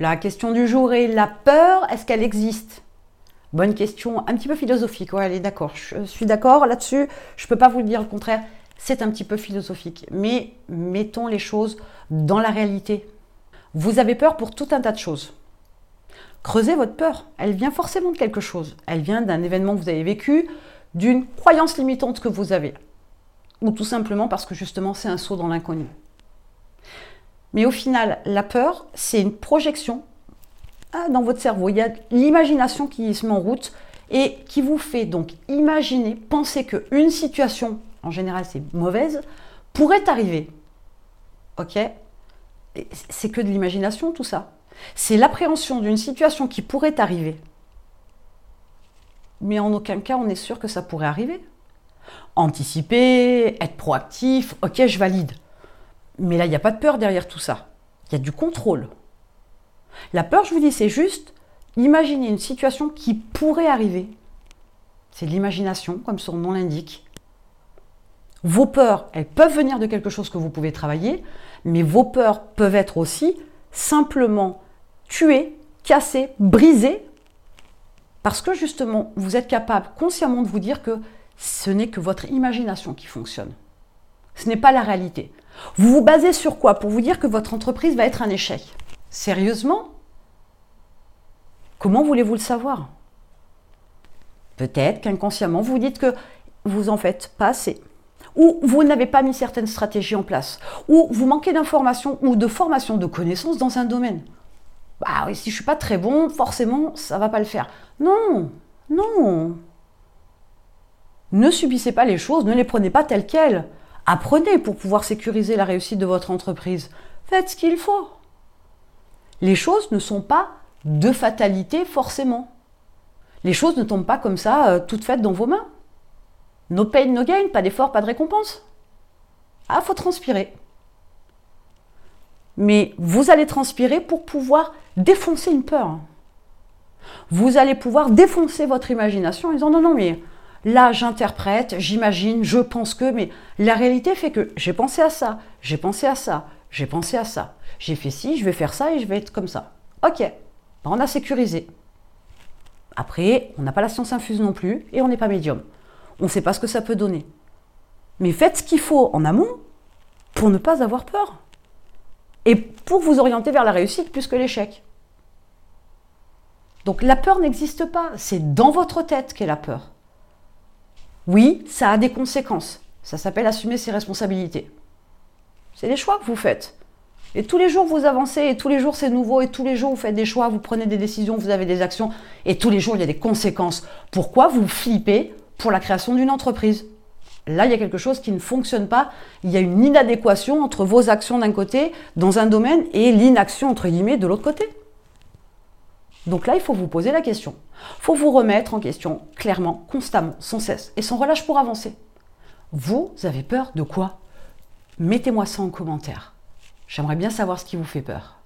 La question du jour est la peur, est-ce qu'elle existe? Bonne question, un petit peu philosophique. Ouais, allez, d'accord. Je suis d'accord là-dessus. Je ne peux pas vous le dire le contraire. C'est un petit peu philosophique. Mais mettons les choses dans la réalité. Vous avez peur pour tout un tas de choses. Creusez votre peur. Elle vient forcément de quelque chose. Elle vient d'un événement que vous avez vécu, d'une croyance limitante que vous avez. Ou tout simplement parce que justement c'est un saut dans l'inconnu. Mais au final, la peur, c'est une projection ah, dans votre cerveau. Il y a l'imagination qui se met en route et qui vous fait donc imaginer, penser qu'une situation, en général c'est mauvaise, pourrait arriver. Ok? C'est que de l'imagination tout ça. C'est l'appréhension d'une situation qui pourrait arriver. Mais en aucun cas on est sûr que ça pourrait arriver. Anticiper, être proactif, ok je valide. Mais là il n'y a pas de peur derrière tout ça. Il y a du contrôle. La peur, je vous dis, c'est juste imaginer une situation qui pourrait arriver. C'est l'imagination, comme son nom l'indique. Vos peurs, elles peuvent venir de quelque chose que vous pouvez travailler, mais vos peurs peuvent être aussi simplement tuées, cassées, brisées, parce que justement, vous êtes capable consciemment de vous dire que ce n'est que votre imagination qui fonctionne. Ce n'est pas la réalité. Vous vous basez sur quoi pour vous dire que votre entreprise va être un échec? Sérieusement? Comment voulez-vous le savoir? Peut-être qu'inconsciemment, vous dites que vous en faites pas assez. Ou vous n'avez pas mis certaines stratégies en place. Ou vous manquez d'informations ou de formation, de connaissances dans un domaine. Bah oui, si je suis pas très bon, forcément, ça va pas le faire. Non, non. Ne subissez pas les choses, ne les prenez pas telles quelles. Apprenez pour pouvoir sécuriser la réussite de votre entreprise. Faites ce qu'il faut les choses ne sont pas de fatalité forcément. Les choses ne tombent pas comme ça, euh, toutes faites dans vos mains. No pain, no gain, pas d'effort, pas de récompense. Ah, faut transpirer. Mais vous allez transpirer pour pouvoir défoncer une peur. Vous allez pouvoir défoncer votre imagination en disant non, non, mais là j'interprète, j'imagine, je pense que, mais la réalité fait que j'ai pensé à ça, j'ai pensé à ça, j'ai pensé à ça. J'ai fait ci, je vais faire ça et je vais être comme ça. Ok, ben, on a sécurisé. Après, on n'a pas la science infuse non plus et on n'est pas médium. On ne sait pas ce que ça peut donner. Mais faites ce qu'il faut en amont pour ne pas avoir peur. Et pour vous orienter vers la réussite plus que l'échec. Donc la peur n'existe pas, c'est dans votre tête qu'est la peur. Oui, ça a des conséquences. Ça s'appelle assumer ses responsabilités. C'est des choix que vous faites. Et tous les jours, vous avancez, et tous les jours, c'est nouveau, et tous les jours, vous faites des choix, vous prenez des décisions, vous avez des actions, et tous les jours, il y a des conséquences. Pourquoi vous flippez pour la création d'une entreprise? Là, il y a quelque chose qui ne fonctionne pas. Il y a une inadéquation entre vos actions d'un côté, dans un domaine, et l'inaction, entre guillemets, de l'autre côté. Donc là, il faut vous poser la question. Il faut vous remettre en question clairement, constamment, sans cesse, et sans relâche pour avancer. Vous avez peur de quoi? Mettez-moi ça en commentaire. J'aimerais bien savoir ce qui vous fait peur.